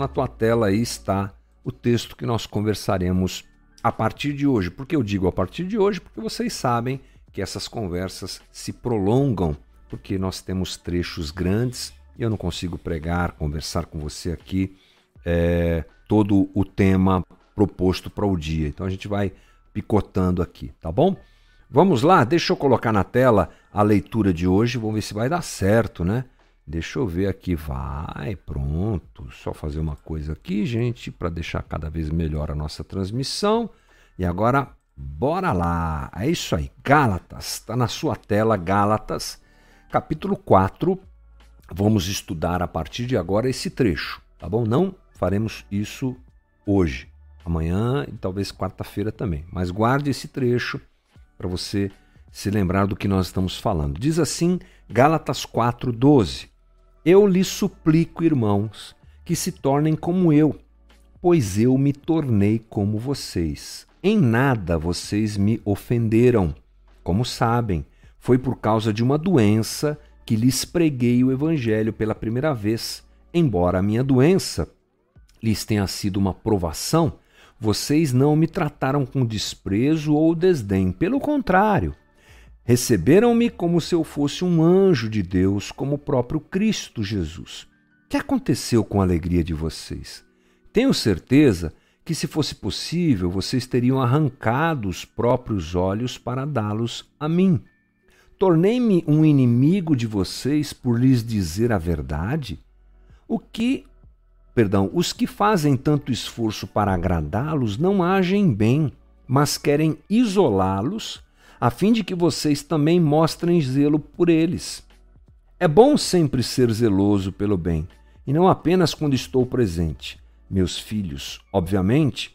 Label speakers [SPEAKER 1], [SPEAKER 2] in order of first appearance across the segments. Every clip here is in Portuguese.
[SPEAKER 1] na tua tela aí está o texto que nós conversaremos a partir de hoje. Por que eu digo a partir de hoje? Porque vocês sabem que essas conversas se prolongam, porque nós temos trechos grandes e eu não consigo pregar, conversar com você aqui é, todo o tema proposto para o dia. Então a gente vai picotando aqui, tá bom? Vamos lá, deixa eu colocar na tela a leitura de hoje, vamos ver se vai dar certo, né? Deixa eu ver aqui, vai, pronto. Só fazer uma coisa aqui, gente, para deixar cada vez melhor a nossa transmissão. E agora, bora lá. É isso aí, Gálatas, está na sua tela, Gálatas, capítulo 4. Vamos estudar a partir de agora esse trecho, tá bom? Não faremos isso hoje, amanhã e talvez quarta-feira também. Mas guarde esse trecho para você se lembrar do que nós estamos falando. Diz assim, Gálatas 4:12. Eu lhes suplico, irmãos, que se tornem como eu, pois eu me tornei como vocês. Em nada vocês me ofenderam. Como sabem, foi por causa de uma doença que lhes preguei o evangelho pela primeira vez. Embora a minha doença lhes tenha sido uma provação, vocês não me trataram com desprezo ou desdém. Pelo contrário, receberam-me como se eu fosse um anjo de Deus, como o próprio Cristo Jesus. O que aconteceu com a alegria de vocês? Tenho certeza que, se fosse possível, vocês teriam arrancado os próprios olhos para dá-los a mim. Tornei-me um inimigo de vocês por lhes dizer a verdade? O que perdão, os que fazem tanto esforço para agradá-los não agem bem, mas querem isolá-los, a fim de que vocês também mostrem zelo por eles. É bom sempre ser zeloso pelo bem, e não apenas quando estou presente. Meus filhos, obviamente,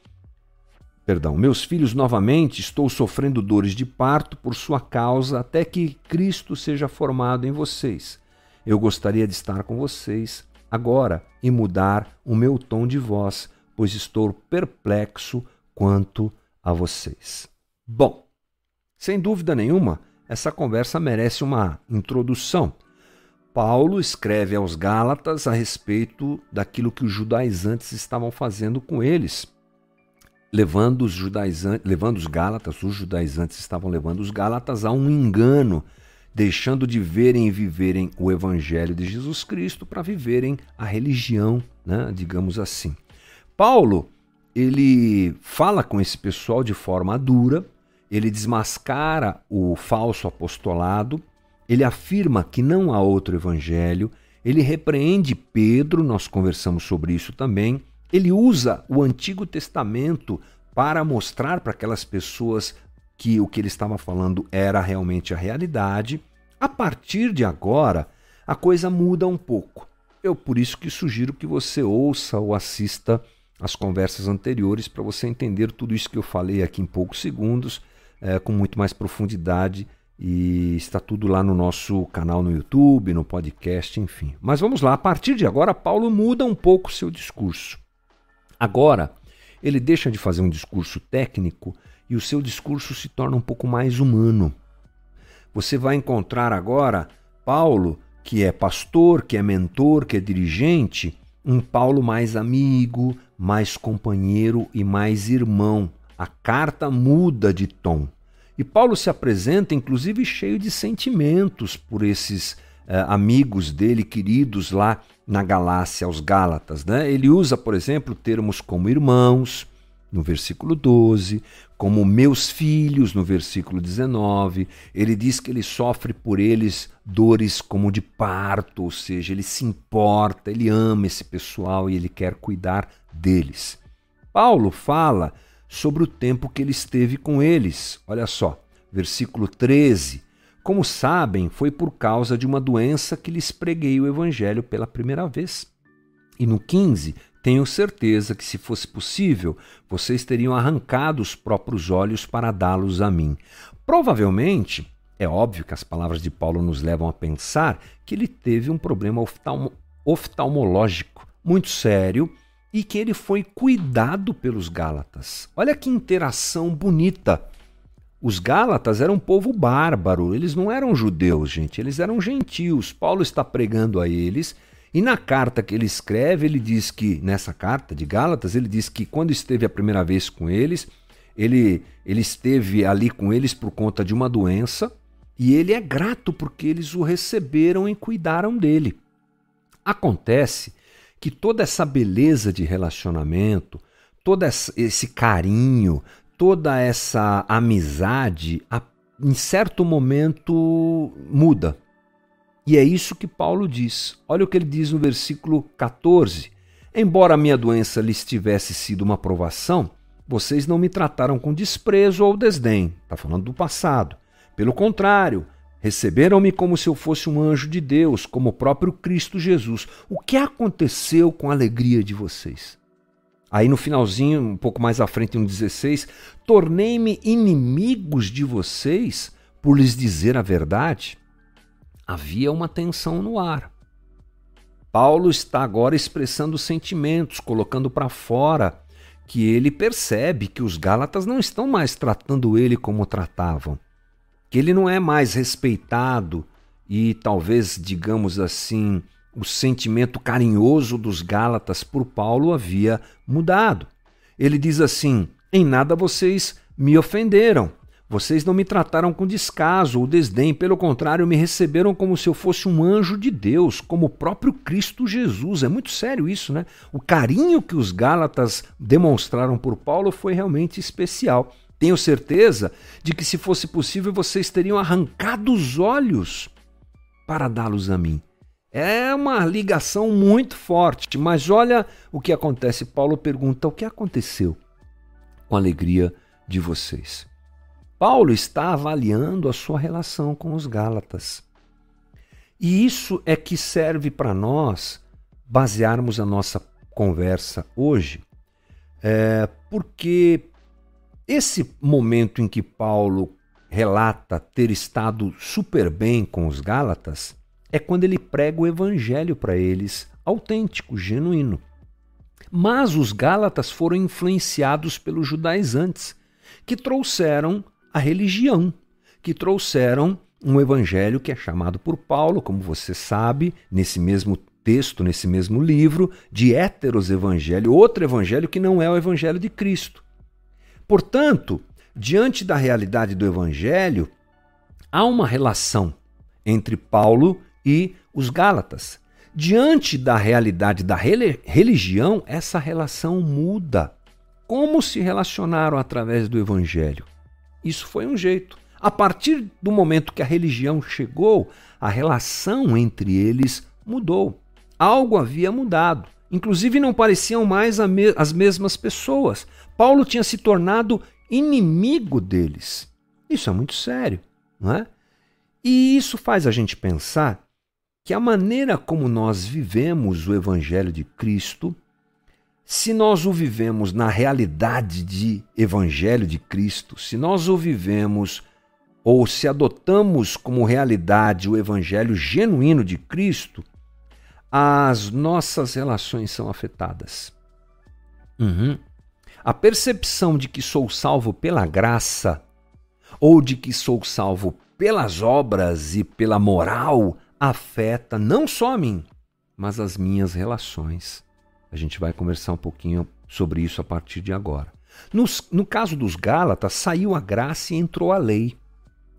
[SPEAKER 1] perdão, meus filhos novamente, estou sofrendo dores de parto por sua causa até que Cristo seja formado em vocês. Eu gostaria de estar com vocês agora e mudar o meu tom de voz, pois estou perplexo quanto a vocês. Bom, sem dúvida nenhuma, essa conversa merece uma introdução. Paulo escreve aos Gálatas a respeito daquilo que os judaizantes estavam fazendo com eles, levando os judaizantes, levando os Gálatas, os judaizantes estavam levando os Gálatas a um engano deixando de verem e viverem o Evangelho de Jesus Cristo para viverem a religião, né, digamos assim. Paulo, ele fala com esse pessoal de forma dura, ele desmascara o falso apostolado, ele afirma que não há outro evangelho, ele repreende Pedro, nós conversamos sobre isso também, ele usa o Antigo Testamento para mostrar para aquelas pessoas que o que ele estava falando era realmente a realidade. A partir de agora, a coisa muda um pouco. Eu por isso que sugiro que você ouça ou assista as conversas anteriores para você entender tudo isso que eu falei aqui em poucos segundos, é, com muito mais profundidade. E está tudo lá no nosso canal no YouTube, no podcast, enfim. Mas vamos lá, a partir de agora, Paulo muda um pouco seu discurso. Agora, ele deixa de fazer um discurso técnico e o seu discurso se torna um pouco mais humano. Você vai encontrar agora Paulo, que é pastor, que é mentor, que é dirigente, um Paulo mais amigo, mais companheiro e mais irmão. A carta muda de tom. E Paulo se apresenta, inclusive, cheio de sentimentos por esses eh, amigos dele, queridos lá na Galácia, aos Gálatas. Né? Ele usa, por exemplo, termos como irmãos, no versículo 12, como meus filhos, no versículo 19. Ele diz que ele sofre por eles dores como de parto, ou seja, ele se importa, ele ama esse pessoal e ele quer cuidar deles. Paulo fala sobre o tempo que ele esteve com eles. Olha só, versículo 13. Como sabem, foi por causa de uma doença que lhes preguei o evangelho pela primeira vez. E no 15, tenho certeza que, se fosse possível, vocês teriam arrancado os próprios olhos para dá-los a mim. Provavelmente, é óbvio que as palavras de Paulo nos levam a pensar que ele teve um problema oftalmo oftalmológico muito sério e que ele foi cuidado pelos Gálatas. Olha que interação bonita. Os Gálatas eram um povo bárbaro, eles não eram judeus, gente, eles eram gentios. Paulo está pregando a eles E na carta que ele escreve, ele diz que, nessa carta de Gálatas, ele diz que quando esteve a primeira vez com eles, ele, ele esteve ali com eles por conta de uma doença e ele é grato porque eles o receberam e cuidaram dele. Acontece que toda essa beleza de relacionamento, todo esse carinho, toda essa amizade, em certo momento muda. E é isso que Paulo diz. Olha o que ele diz no versículo 14. Embora a minha doença lhes tivesse sido uma provação, vocês não me trataram com desprezo ou desdém. Está falando do passado. Pelo contrário, receberam-me como se eu fosse um anjo de Deus, como o próprio Cristo Jesus. O que aconteceu com a alegria de vocês? Aí no finalzinho, um pouco mais à frente, no 16, tornei-me inimigos de vocês por lhes dizer a verdade. Havia uma tensão no ar. Paulo está agora expressando sentimentos, colocando para fora que ele percebe que os Gálatas não estão mais tratando ele como tratavam, que ele não é mais respeitado e talvez, digamos assim, o sentimento carinhoso dos Gálatas por Paulo havia mudado. Ele diz assim: Em nada vocês me ofenderam, vocês não me trataram com descaso ou desdém, pelo contrário, me receberam como se eu fosse um anjo de Deus, como o próprio Cristo Jesus. É muito sério isso, né? O carinho que os Gálatas demonstraram por Paulo foi realmente especial. Tenho certeza de que, se fosse possível, vocês teriam arrancado os olhos para dá-los a mim. É uma ligação muito forte, mas olha o que acontece. Paulo pergunta: o que aconteceu com a alegria de vocês? Paulo está avaliando a sua relação com os Gálatas. E isso é que serve para nós basearmos a nossa conversa hoje, é, porque esse momento em que Paulo relata ter estado super bem com os Gálatas é quando ele prega o evangelho para eles, autêntico, genuíno. Mas os Gálatas foram influenciados pelos judaizantes, que trouxeram a religião, que trouxeram um evangelho que é chamado por Paulo, como você sabe, nesse mesmo texto, nesse mesmo livro, de héteros evangelho, outro evangelho que não é o evangelho de Cristo. Portanto, diante da realidade do evangelho, há uma relação entre Paulo e os Gálatas. Diante da realidade da religião, essa relação muda. Como se relacionaram através do evangelho? Isso foi um jeito. A partir do momento que a religião chegou, a relação entre eles mudou. Algo havia mudado. Inclusive, não pareciam mais as mesmas pessoas. Paulo tinha se tornado inimigo deles. Isso é muito sério, não é? E isso faz a gente pensar que a maneira como nós vivemos o Evangelho de Cristo se nós o vivemos na realidade de Evangelho de Cristo, se nós o vivemos ou se adotamos como realidade o Evangelho genuíno de Cristo, as nossas relações são afetadas. Uhum. A percepção de que sou salvo pela graça ou de que sou salvo pelas obras e pela moral afeta não só a mim, mas as minhas relações. A gente vai conversar um pouquinho sobre isso a partir de agora. Nos, no caso dos Gálatas, saiu a graça e entrou a lei.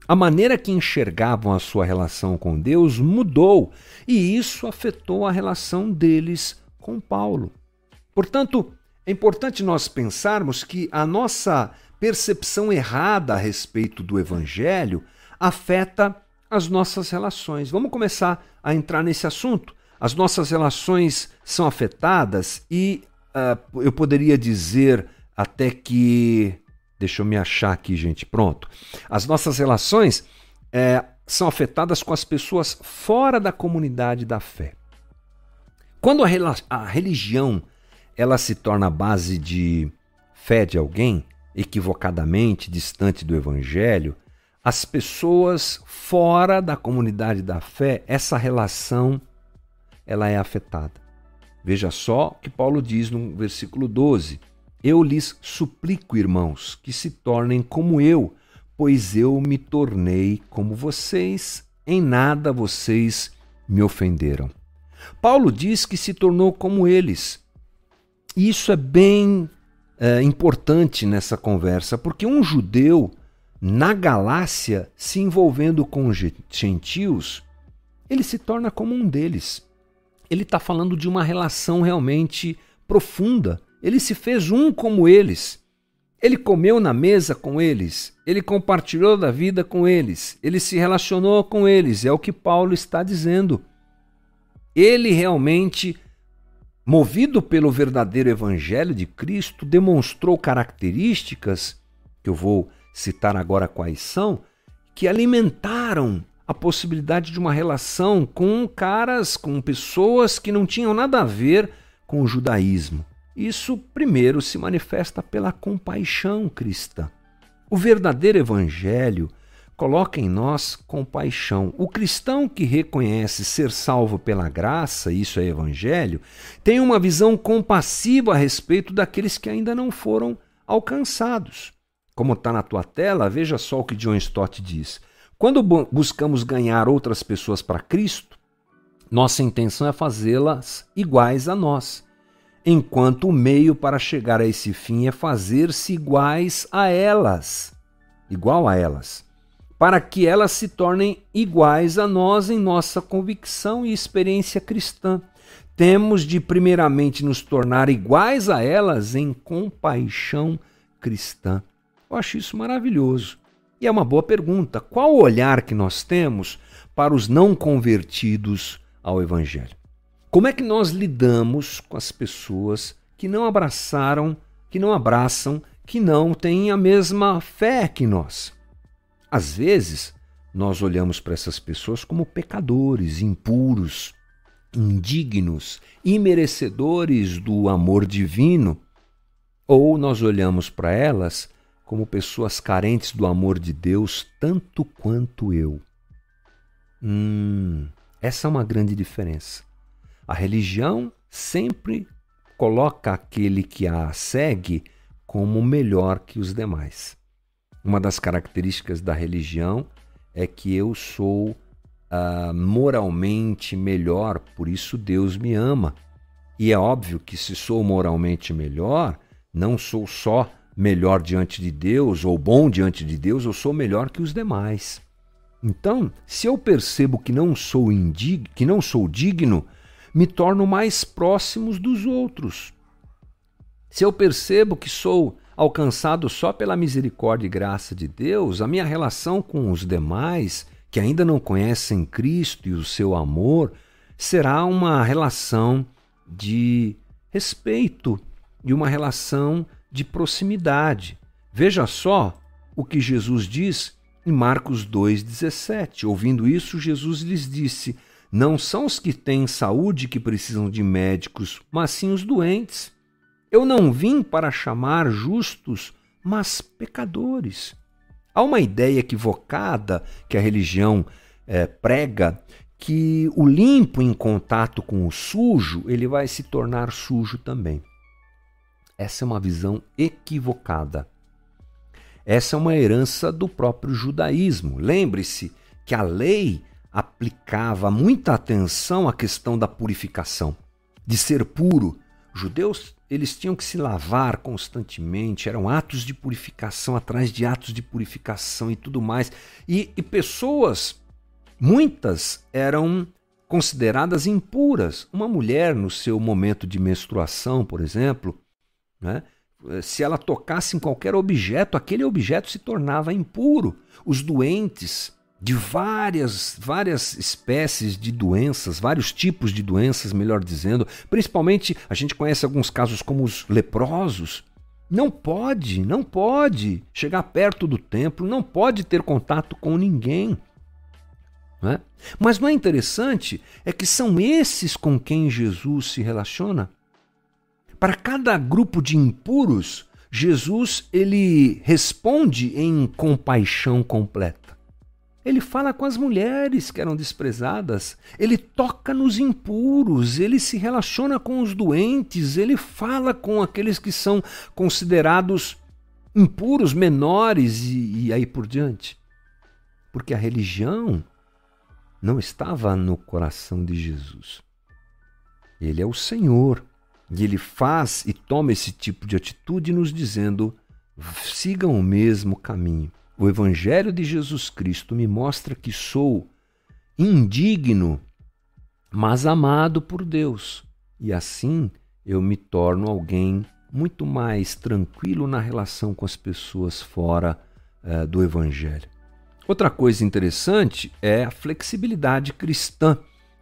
[SPEAKER 1] A maneira que enxergavam a sua relação com Deus mudou e isso afetou a relação deles com Paulo. Portanto, é importante nós pensarmos que a nossa percepção errada a respeito do Evangelho afeta as nossas relações. Vamos começar a entrar nesse assunto as nossas relações são afetadas e uh, eu poderia dizer até que. Deixa eu me achar aqui, gente. Pronto. As nossas relações é, são afetadas com as pessoas fora da comunidade da fé. Quando a, a religião ela se torna base de fé de alguém, equivocadamente distante do evangelho, as pessoas fora da comunidade da fé, essa relação ela é afetada. Veja só o que Paulo diz no versículo 12: Eu lhes suplico, irmãos, que se tornem como eu, pois eu me tornei como vocês, em nada vocês me ofenderam. Paulo diz que se tornou como eles. E isso é bem é, importante nessa conversa, porque um judeu na Galácia se envolvendo com gentios, ele se torna como um deles. Ele está falando de uma relação realmente profunda. Ele se fez um como eles. Ele comeu na mesa com eles, ele compartilhou da vida com eles, ele se relacionou com eles, é o que Paulo está dizendo. Ele realmente, movido pelo verdadeiro evangelho de Cristo, demonstrou características, que eu vou citar agora quais são, que alimentaram a possibilidade de uma relação com caras, com pessoas que não tinham nada a ver com o judaísmo. Isso primeiro se manifesta pela compaixão cristã. O verdadeiro evangelho coloca em nós compaixão. O cristão que reconhece ser salvo pela graça, isso é evangelho, tem uma visão compassiva a respeito daqueles que ainda não foram alcançados. Como está na tua tela, veja só o que John Stott diz. Quando buscamos ganhar outras pessoas para Cristo, nossa intenção é fazê-las iguais a nós enquanto o meio para chegar a esse fim é fazer-se iguais a elas, igual a elas, para que elas se tornem iguais a nós em nossa convicção e experiência cristã. Temos de primeiramente nos tornar iguais a elas em compaixão cristã. Eu acho isso maravilhoso. E é uma boa pergunta: qual o olhar que nós temos para os não convertidos ao Evangelho? Como é que nós lidamos com as pessoas que não abraçaram, que não abraçam, que não têm a mesma fé que nós? Às vezes, nós olhamos para essas pessoas como pecadores, impuros, indignos, imerecedores do amor divino, ou nós olhamos para elas como pessoas carentes do amor de Deus tanto quanto eu. Hum, essa é uma grande diferença. A religião sempre coloca aquele que a segue como melhor que os demais. Uma das características da religião é que eu sou uh, moralmente melhor, por isso Deus me ama. E é óbvio que se sou moralmente melhor, não sou só melhor diante de Deus ou bom diante de Deus, eu sou melhor que os demais. Então, se eu percebo que não sou indig que não sou digno, me torno mais próximos dos outros. Se eu percebo que sou alcançado só pela misericórdia e graça de Deus, a minha relação com os demais que ainda não conhecem Cristo e o seu amor será uma relação de respeito e uma relação de proximidade. Veja só o que Jesus diz em Marcos 2,17. Ouvindo isso, Jesus lhes disse: não são os que têm saúde que precisam de médicos, mas sim os doentes. Eu não vim para chamar justos, mas pecadores. Há uma ideia equivocada que a religião é, prega que o limpo em contato com o sujo, ele vai se tornar sujo também. Essa é uma visão equivocada. Essa é uma herança do próprio judaísmo. Lembre-se que a lei aplicava muita atenção à questão da purificação, de ser puro. Judeus, eles tinham que se lavar constantemente, eram atos de purificação atrás de atos de purificação e tudo mais. E, e pessoas, muitas eram consideradas impuras. Uma mulher, no seu momento de menstruação, por exemplo, né, se ela tocasse em qualquer objeto, aquele objeto se tornava impuro. Os doentes, de várias, várias espécies de doenças, vários tipos de doenças, melhor dizendo. Principalmente, a gente conhece alguns casos como os leprosos. Não pode, não pode chegar perto do templo, não pode ter contato com ninguém. Não é? Mas não é interessante é que são esses com quem Jesus se relaciona. Para cada grupo de impuros, Jesus ele responde em compaixão completa. Ele fala com as mulheres que eram desprezadas, ele toca nos impuros, ele se relaciona com os doentes, ele fala com aqueles que são considerados impuros, menores e, e aí por diante. Porque a religião não estava no coração de Jesus. Ele é o Senhor. E ele faz e toma esse tipo de atitude nos dizendo: sigam o mesmo caminho. O Evangelho de Jesus Cristo me mostra que sou indigno, mas amado por Deus. E assim eu me torno alguém muito mais tranquilo na relação com as pessoas fora uh, do Evangelho. Outra coisa interessante é a flexibilidade cristã.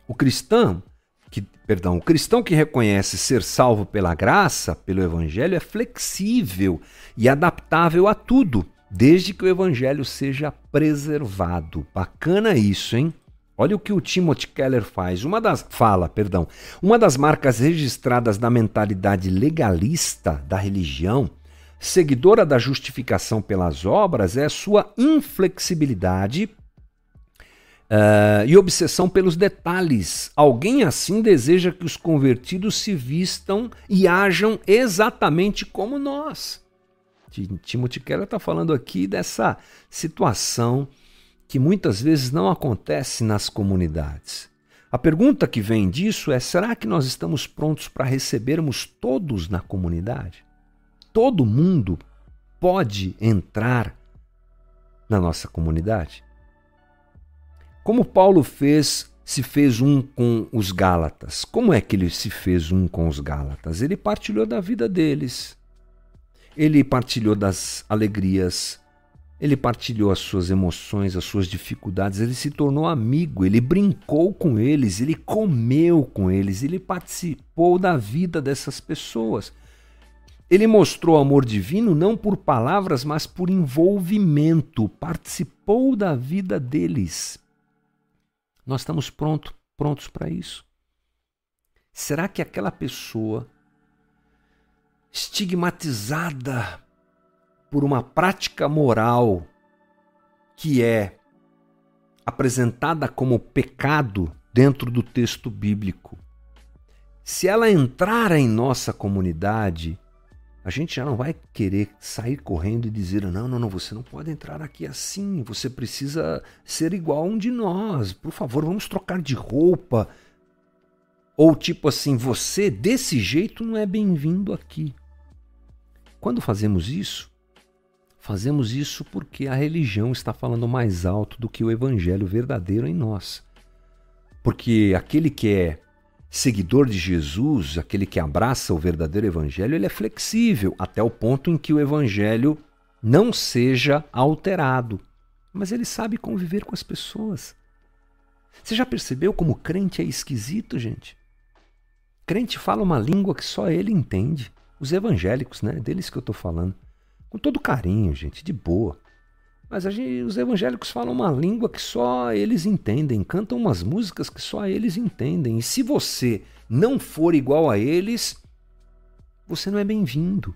[SPEAKER 1] O cristão que, perdão, o cristão que reconhece ser salvo pela graça, pelo evangelho, é flexível e adaptável a tudo, desde que o evangelho seja preservado. Bacana isso, hein? Olha o que o Timothy Keller faz. Uma das fala, perdão, uma das marcas registradas da mentalidade legalista da religião, seguidora da justificação pelas obras, é sua inflexibilidade Uh, e obsessão pelos detalhes. Alguém assim deseja que os convertidos se vistam e ajam exatamente como nós. Timothy Keller está falando aqui dessa situação que muitas vezes não acontece nas comunidades. A pergunta que vem disso é: será que nós estamos prontos para recebermos todos na comunidade? Todo mundo pode entrar na nossa comunidade? Como Paulo fez, se fez um com os Gálatas. Como é que ele se fez um com os Gálatas? Ele partilhou da vida deles. Ele partilhou das alegrias, ele partilhou as suas emoções, as suas dificuldades, ele se tornou amigo, ele brincou com eles, ele comeu com eles, ele participou da vida dessas pessoas. Ele mostrou amor divino não por palavras, mas por envolvimento, participou da vida deles. Nós estamos pronto, prontos para isso? Será que aquela pessoa estigmatizada por uma prática moral que é apresentada como pecado dentro do texto bíblico, se ela entrar em nossa comunidade, a gente já não vai querer sair correndo e dizer: não, não, não, você não pode entrar aqui assim, você precisa ser igual a um de nós, por favor, vamos trocar de roupa. Ou tipo assim, você desse jeito não é bem-vindo aqui. Quando fazemos isso, fazemos isso porque a religião está falando mais alto do que o evangelho verdadeiro em nós. Porque aquele que é seguidor de Jesus, aquele que abraça o verdadeiro evangelho, ele é flexível até o ponto em que o evangelho não seja alterado. Mas ele sabe conviver com as pessoas. Você já percebeu como crente é esquisito, gente? Crente fala uma língua que só ele entende. Os evangélicos, né? Deles que eu estou falando. Com todo carinho, gente, de boa. Mas gente, os evangélicos falam uma língua que só eles entendem, cantam umas músicas que só eles entendem. E se você não for igual a eles, você não é bem-vindo.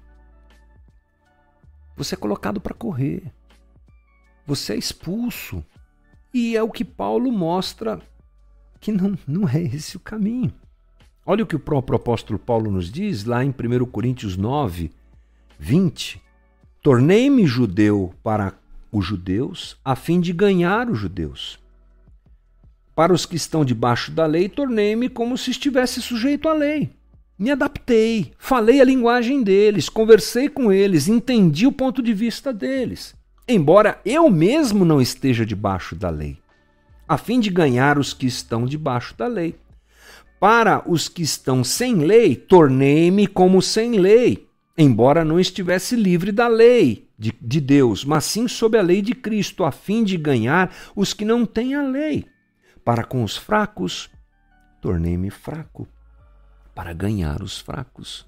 [SPEAKER 1] Você é colocado para correr. Você é expulso. E é o que Paulo mostra que não, não é esse o caminho. Olha o que o próprio apóstolo Paulo nos diz lá em 1 Coríntios 9, 20. Tornei-me judeu para os judeus, a fim de ganhar os judeus. Para os que estão debaixo da lei, tornei-me como se estivesse sujeito à lei. Me adaptei, falei a linguagem deles, conversei com eles, entendi o ponto de vista deles, embora eu mesmo não esteja debaixo da lei, a fim de ganhar os que estão debaixo da lei. Para os que estão sem lei, tornei-me como sem lei, embora não estivesse livre da lei, de, de Deus, mas sim sob a lei de Cristo, a fim de ganhar os que não têm a lei. Para com os fracos, tornei-me fraco, para ganhar os fracos.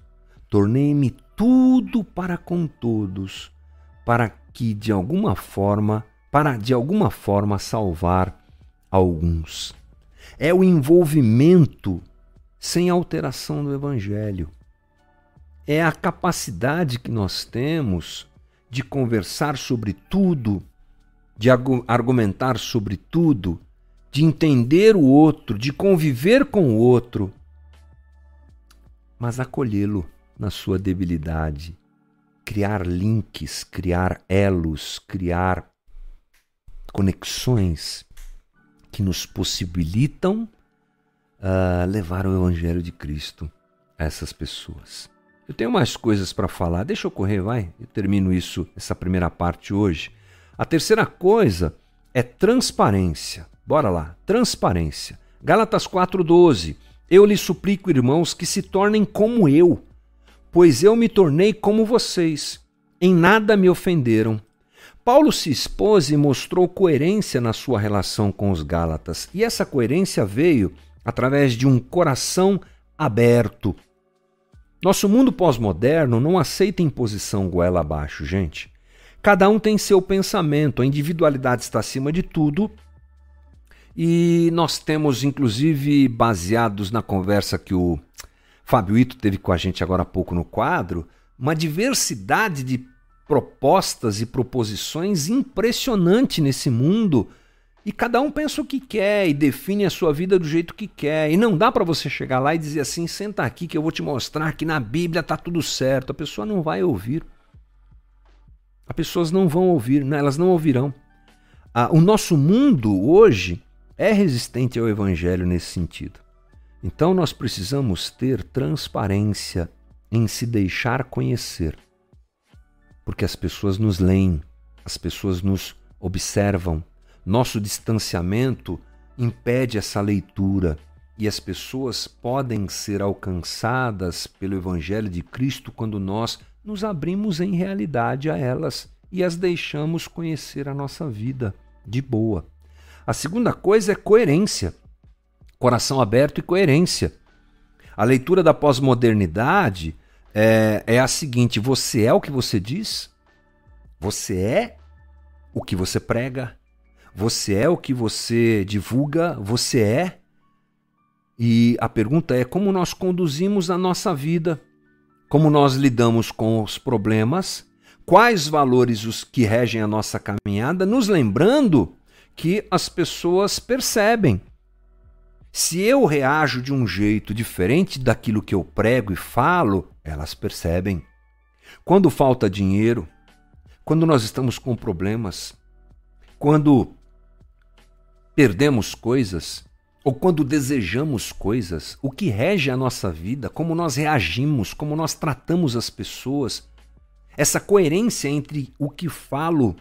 [SPEAKER 1] Tornei-me tudo para com todos, para que de alguma forma, para de alguma forma salvar alguns. É o envolvimento sem alteração do evangelho. É a capacidade que nós temos de conversar sobre tudo, de argumentar sobre tudo, de entender o outro, de conviver com o outro, mas acolhê-lo na sua debilidade, criar links, criar elos, criar conexões que nos possibilitam uh, levar o Evangelho de Cristo a essas pessoas. Eu tenho mais coisas para falar, deixa eu correr, vai. Eu termino isso, essa primeira parte hoje. A terceira coisa é transparência. Bora lá, transparência. Gálatas 4,12. Eu lhe suplico, irmãos, que se tornem como eu, pois eu me tornei como vocês. Em nada me ofenderam. Paulo se expôs e mostrou coerência na sua relação com os Gálatas, e essa coerência veio através de um coração aberto. Nosso mundo pós-moderno não aceita imposição goela abaixo, gente. Cada um tem seu pensamento, a individualidade está acima de tudo. E nós temos, inclusive, baseados na conversa que o Fábio Ito teve com a gente agora há pouco no quadro, uma diversidade de propostas e proposições impressionante nesse mundo. E cada um pensa o que quer e define a sua vida do jeito que quer. E não dá para você chegar lá e dizer assim: senta aqui que eu vou te mostrar que na Bíblia tá tudo certo. A pessoa não vai ouvir. As pessoas não vão ouvir, né? elas não ouvirão. Ah, o nosso mundo hoje é resistente ao Evangelho nesse sentido. Então nós precisamos ter transparência em se deixar conhecer porque as pessoas nos leem, as pessoas nos observam. Nosso distanciamento impede essa leitura e as pessoas podem ser alcançadas pelo Evangelho de Cristo quando nós nos abrimos em realidade a elas e as deixamos conhecer a nossa vida de boa. A segunda coisa é coerência. Coração aberto e coerência. A leitura da pós-modernidade é, é a seguinte: você é o que você diz? Você é o que você prega? Você é o que você divulga? Você é? E a pergunta é como nós conduzimos a nossa vida, como nós lidamos com os problemas, quais valores os que regem a nossa caminhada, nos lembrando que as pessoas percebem se eu reajo de um jeito diferente daquilo que eu prego e falo, elas percebem. Quando falta dinheiro, quando nós estamos com problemas, quando perdemos coisas, ou quando desejamos coisas, o que rege a nossa vida, como nós reagimos, como nós tratamos as pessoas, essa coerência entre o que falo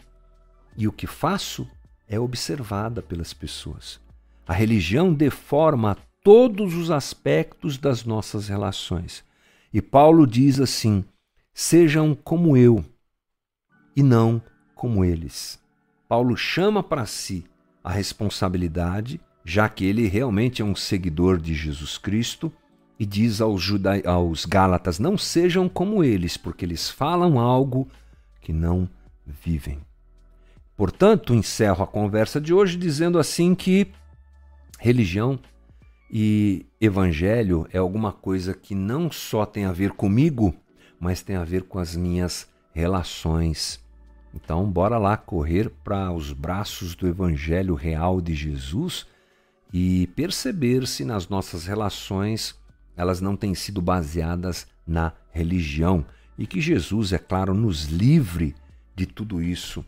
[SPEAKER 1] e o que faço é observada pelas pessoas. A religião deforma todos os aspectos das nossas relações. E Paulo diz assim: sejam como eu e não como eles. Paulo chama para si a responsabilidade, já que ele realmente é um seguidor de Jesus Cristo, e diz aos, juda... aos Gálatas: não sejam como eles, porque eles falam algo que não vivem. Portanto, encerro a conversa de hoje dizendo assim que Religião e evangelho é alguma coisa que não só tem a ver comigo, mas tem a ver com as minhas relações. Então, bora lá correr para os braços do evangelho real de Jesus e perceber se nas nossas relações elas não têm sido baseadas na religião e que Jesus, é claro, nos livre de tudo isso